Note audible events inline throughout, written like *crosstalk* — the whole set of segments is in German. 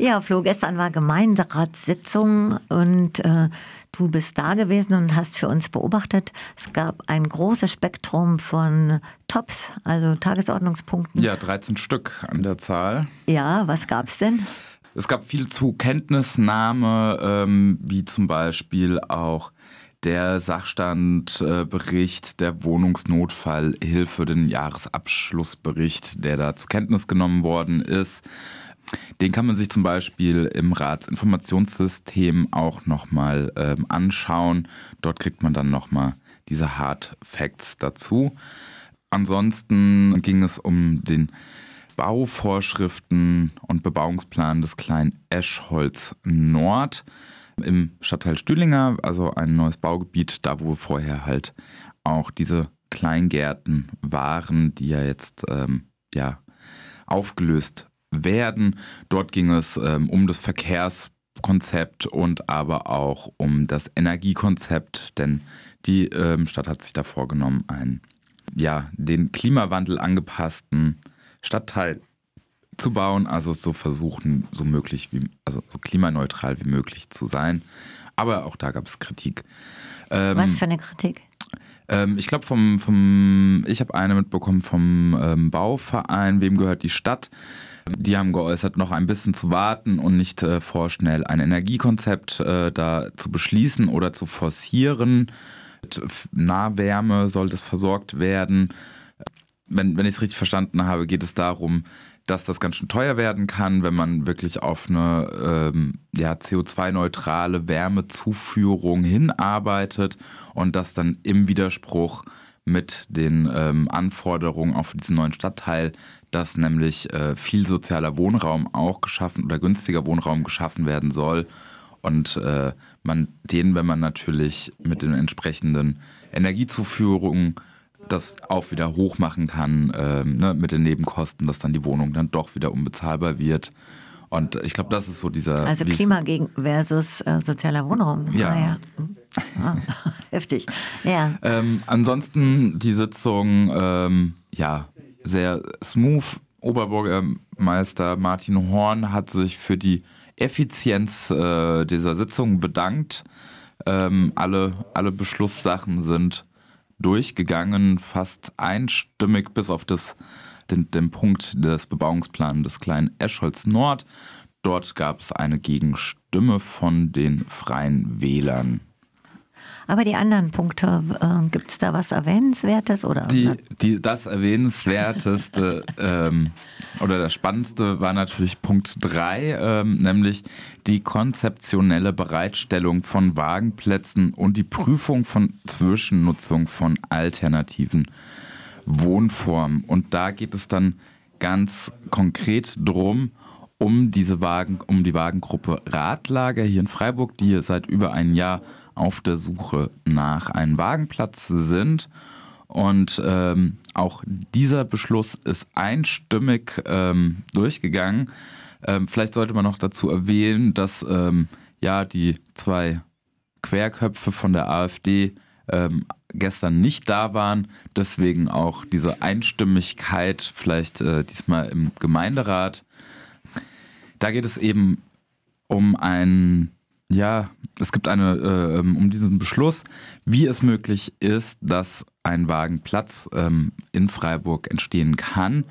Ja, Flo, gestern war Gemeinderatssitzung und äh, du bist da gewesen und hast für uns beobachtet, es gab ein großes Spektrum von Tops, also Tagesordnungspunkten. Ja, 13 Stück an der Zahl. Ja, was gab's denn? Es gab viel zu Kenntnisnahme, ähm, wie zum Beispiel auch der Sachstandbericht äh, der Wohnungsnotfallhilfe, den Jahresabschlussbericht, der da zur Kenntnis genommen worden ist. Den kann man sich zum Beispiel im Ratsinformationssystem auch nochmal ähm, anschauen. Dort kriegt man dann nochmal diese Hard Facts dazu. Ansonsten ging es um den Bauvorschriften und Bebauungsplan des kleinen Eschholz Nord im Stadtteil Stühlinger, also ein neues Baugebiet, da wo vorher halt auch diese Kleingärten waren, die ja jetzt ähm, ja aufgelöst werden. Dort ging es ähm, um das Verkehrskonzept und aber auch um das Energiekonzept, denn die ähm, Stadt hat sich da vorgenommen, einen ja, den Klimawandel angepassten Stadtteil zu bauen, also so versuchen, so möglich wie, also so klimaneutral wie möglich zu sein. Aber auch da gab es Kritik. Ähm, Was für eine Kritik? Ähm, ich glaube vom, vom, ich habe eine mitbekommen vom ähm, Bauverein, wem gehört die Stadt? Die haben geäußert, noch ein bisschen zu warten und nicht äh, vorschnell ein Energiekonzept äh, da zu beschließen oder zu forcieren. Mit Nahwärme soll das versorgt werden. Wenn, wenn ich es richtig verstanden habe, geht es darum, dass das ganz schön teuer werden kann, wenn man wirklich auf eine ähm, ja, CO2-neutrale Wärmezuführung hinarbeitet und das dann im Widerspruch mit den ähm, Anforderungen auf diesen neuen Stadtteil, dass nämlich äh, viel sozialer Wohnraum auch geschaffen oder günstiger Wohnraum geschaffen werden soll. Und äh, man den, wenn man natürlich mit den entsprechenden Energiezuführungen das auch wieder hochmachen kann ähm, ne, mit den Nebenkosten, dass dann die Wohnung dann doch wieder unbezahlbar wird. Und ich glaube, das ist so dieser. Also Klima gegen versus äh, sozialer Wohnraum. Ja. Ah, ja. Ah, *laughs* heftig. Ja. Ähm, ansonsten die Sitzung, ähm, ja, sehr smooth. Oberbürgermeister Martin Horn hat sich für die Effizienz äh, dieser Sitzung bedankt. Ähm, alle, alle Beschlusssachen sind durchgegangen, fast einstimmig bis auf das, den, den Punkt des Bebauungsplans des kleinen Eschholz Nord. Dort gab es eine Gegenstimme von den Freien Wählern. Aber die anderen Punkte, äh, gibt es da was Erwähnenswertes? Oder? Die, die, das Erwähnenswerteste *laughs* ähm, oder das Spannendste war natürlich Punkt 3, ähm, nämlich die konzeptionelle Bereitstellung von Wagenplätzen und die Prüfung von Zwischennutzung von alternativen Wohnformen. Und da geht es dann ganz konkret drum, um diese Wagen, um die Wagengruppe Radlager hier in Freiburg, die seit über einem Jahr auf der Suche nach einem Wagenplatz sind. Und ähm, auch dieser Beschluss ist einstimmig ähm, durchgegangen. Ähm, vielleicht sollte man noch dazu erwähnen, dass ähm, ja die zwei Querköpfe von der AfD ähm, gestern nicht da waren. Deswegen auch diese Einstimmigkeit vielleicht äh, diesmal im Gemeinderat. Da geht es eben um ein ja, es gibt eine, äh, um diesen Beschluss, wie es möglich ist, dass ein Wagenplatz ähm, in Freiburg entstehen kann.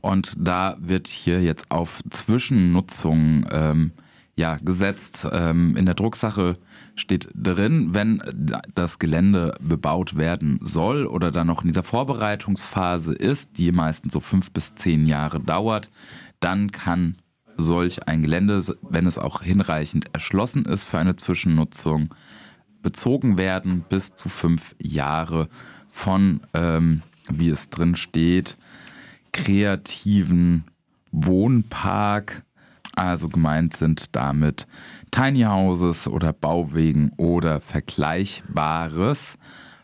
Und da wird hier jetzt auf Zwischennutzung ähm, ja, gesetzt. Ähm, in der Drucksache steht drin, wenn das Gelände bebaut werden soll oder dann noch in dieser Vorbereitungsphase ist, die meistens so fünf bis zehn Jahre dauert, dann kann solch ein Gelände, wenn es auch hinreichend erschlossen ist für eine Zwischennutzung, bezogen werden bis zu fünf Jahre von, ähm, wie es drin steht, kreativen Wohnpark. Also gemeint sind damit Tiny Houses oder Bauwegen oder Vergleichbares.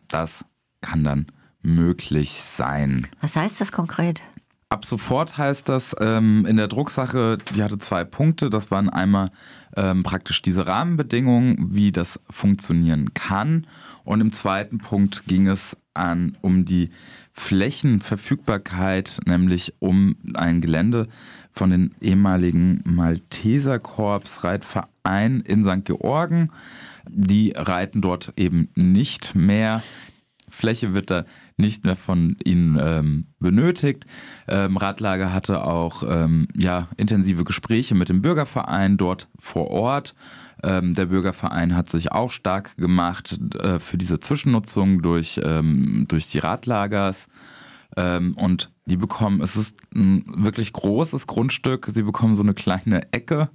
Das kann dann möglich sein. Was heißt das konkret? Ab sofort heißt das ähm, in der Drucksache, die hatte zwei Punkte. Das waren einmal ähm, praktisch diese Rahmenbedingungen, wie das funktionieren kann. Und im zweiten Punkt ging es an, um die Flächenverfügbarkeit, nämlich um ein Gelände von den ehemaligen Malteserkorps Reitverein in St. Georgen. Die reiten dort eben nicht mehr. Fläche wird da nicht mehr von ihnen ähm, benötigt. Ähm, Radlager hatte auch ähm, ja, intensive Gespräche mit dem Bürgerverein dort vor Ort. Ähm, der Bürgerverein hat sich auch stark gemacht äh, für diese Zwischennutzung durch, ähm, durch die Radlagers. Ähm, und die bekommen, es ist ein wirklich großes Grundstück, sie bekommen so eine kleine Ecke,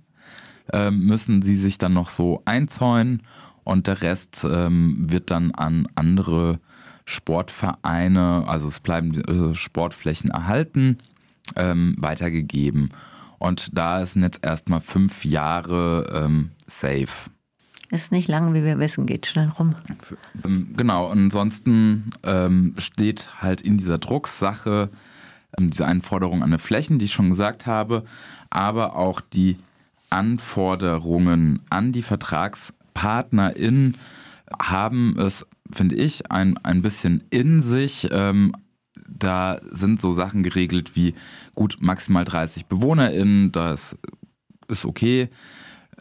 müssen sie sich dann noch so einzäunen und der Rest wird dann an andere Sportvereine, also es bleiben äh, Sportflächen erhalten, ähm, weitergegeben. Und da sind jetzt erstmal fünf Jahre ähm, safe. Ist nicht lang, wie wir wissen, geht schnell rum. Ähm, genau, ansonsten ähm, steht halt in dieser Drucksache ähm, diese Einforderung an die Flächen, die ich schon gesagt habe, aber auch die Anforderungen an die VertragspartnerInnen haben es finde ich, ein, ein bisschen in sich. Ähm, da sind so Sachen geregelt wie gut maximal 30 BewohnerInnen, das ist okay,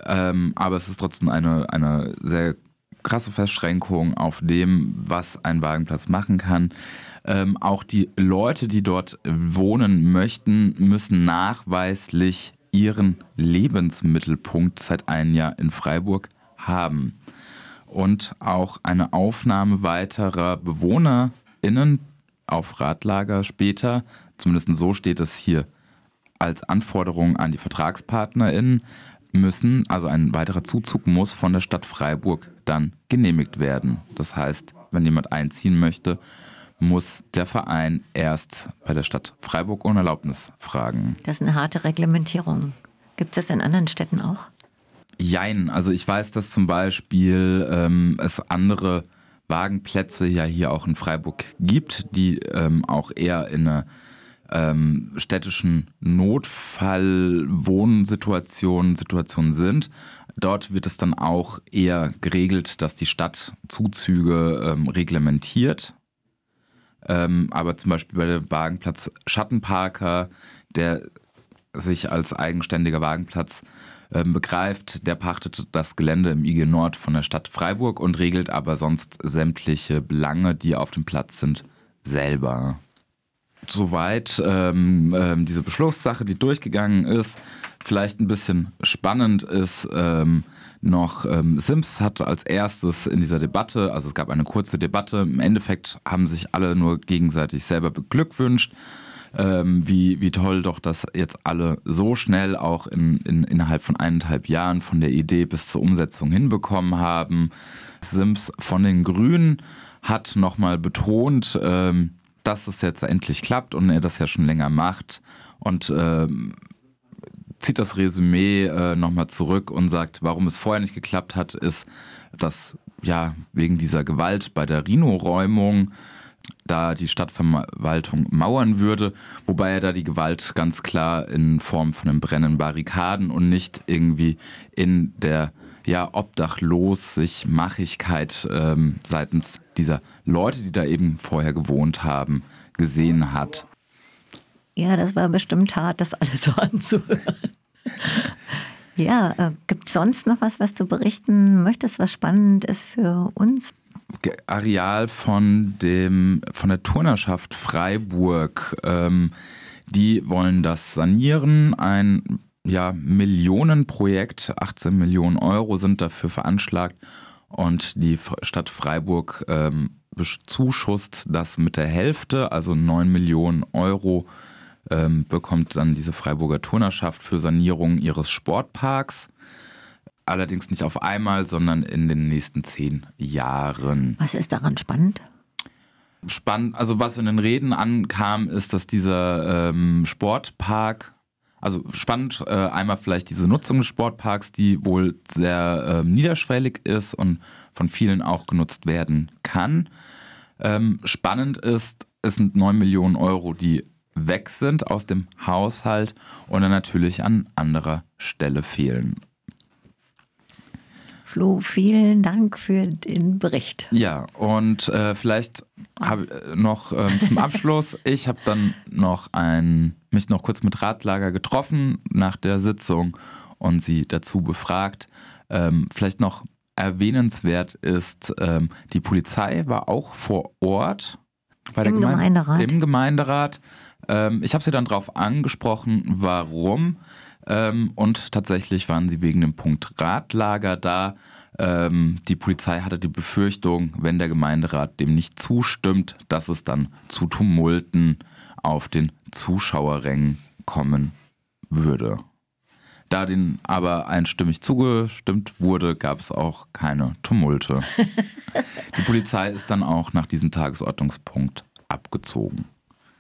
ähm, aber es ist trotzdem eine, eine sehr krasse Verschränkung auf dem, was ein Wagenplatz machen kann. Ähm, auch die Leute, die dort wohnen möchten, müssen nachweislich ihren Lebensmittelpunkt seit einem Jahr in Freiburg haben und auch eine Aufnahme weiterer BewohnerInnen auf Radlager später, zumindest so steht es hier als Anforderung an die VertragspartnerInnen, müssen, also ein weiterer Zuzug muss von der Stadt Freiburg dann genehmigt werden. Das heißt, wenn jemand einziehen möchte, muss der Verein erst bei der Stadt Freiburg um Erlaubnis fragen. Das ist eine harte Reglementierung. Gibt es das in anderen Städten auch? Jein, also ich weiß, dass zum Beispiel ähm, es andere Wagenplätze ja hier auch in Freiburg gibt, die ähm, auch eher in einer ähm, städtischen Notfallwohnsituation Situation sind. Dort wird es dann auch eher geregelt, dass die Stadt Zuzüge ähm, reglementiert. Ähm, aber zum Beispiel bei dem Wagenplatz Schattenparker, der sich als eigenständiger Wagenplatz ähm, begreift, der pachtet das Gelände im IG Nord von der Stadt Freiburg und regelt aber sonst sämtliche Belange, die auf dem Platz sind, selber. Soweit ähm, ähm, diese Beschlusssache, die durchgegangen ist. Vielleicht ein bisschen spannend ist ähm, noch, ähm, Sims hat als erstes in dieser Debatte, also es gab eine kurze Debatte, im Endeffekt haben sich alle nur gegenseitig selber beglückwünscht ähm, wie, wie toll doch das jetzt alle so schnell auch in, in, innerhalb von eineinhalb Jahren von der Idee bis zur Umsetzung hinbekommen haben. Sims von den Grünen hat nochmal betont, ähm, dass es jetzt endlich klappt und er das ja schon länger macht und ähm, zieht das Resümee äh, nochmal zurück und sagt, warum es vorher nicht geklappt hat, ist, dass ja wegen dieser Gewalt bei der Rhino-Räumung da die Stadtverwaltung mauern würde, wobei er da die Gewalt ganz klar in Form von einem brennenden Barrikaden und nicht irgendwie in der ja, obdachlos sich Machigkeit ähm, seitens dieser Leute, die da eben vorher gewohnt haben, gesehen hat. Ja, das war bestimmt hart, das alles *laughs* so anzuhören. ja, äh, gibt es sonst noch was, was du berichten möchtest, was spannend ist für uns? Areal von, dem, von der Turnerschaft Freiburg. Ähm, die wollen das sanieren. Ein ja, Millionenprojekt, 18 Millionen Euro sind dafür veranschlagt. Und die Stadt Freiburg ähm, bezuschusst das mit der Hälfte, also 9 Millionen Euro ähm, bekommt dann diese Freiburger Turnerschaft für Sanierung ihres Sportparks. Allerdings nicht auf einmal, sondern in den nächsten zehn Jahren. Was ist daran spannend? Spannend, also was in den Reden ankam, ist, dass dieser ähm, Sportpark, also spannend, äh, einmal vielleicht diese Nutzung des Sportparks, die wohl sehr äh, niederschwellig ist und von vielen auch genutzt werden kann. Ähm, spannend ist, es sind 9 Millionen Euro, die weg sind aus dem Haushalt und dann natürlich an anderer Stelle fehlen. Flo, vielen Dank für den Bericht. Ja, und äh, vielleicht habe ich noch ähm, zum Abschluss, *laughs* ich habe dann noch ein, mich noch kurz mit Ratlager getroffen nach der Sitzung und sie dazu befragt. Ähm, vielleicht noch erwähnenswert ist, ähm, die Polizei war auch vor Ort bei Im Gemeinde Gemeinderat. Im Gemeinderat. Ähm, ich habe sie dann darauf angesprochen, warum. Ähm, und tatsächlich waren sie wegen dem Punkt Ratlager da. Ähm, die Polizei hatte die Befürchtung, wenn der Gemeinderat dem nicht zustimmt, dass es dann zu Tumulten auf den Zuschauerrängen kommen würde. Da denen aber einstimmig zugestimmt wurde, gab es auch keine Tumulte. *laughs* die Polizei ist dann auch nach diesem Tagesordnungspunkt abgezogen.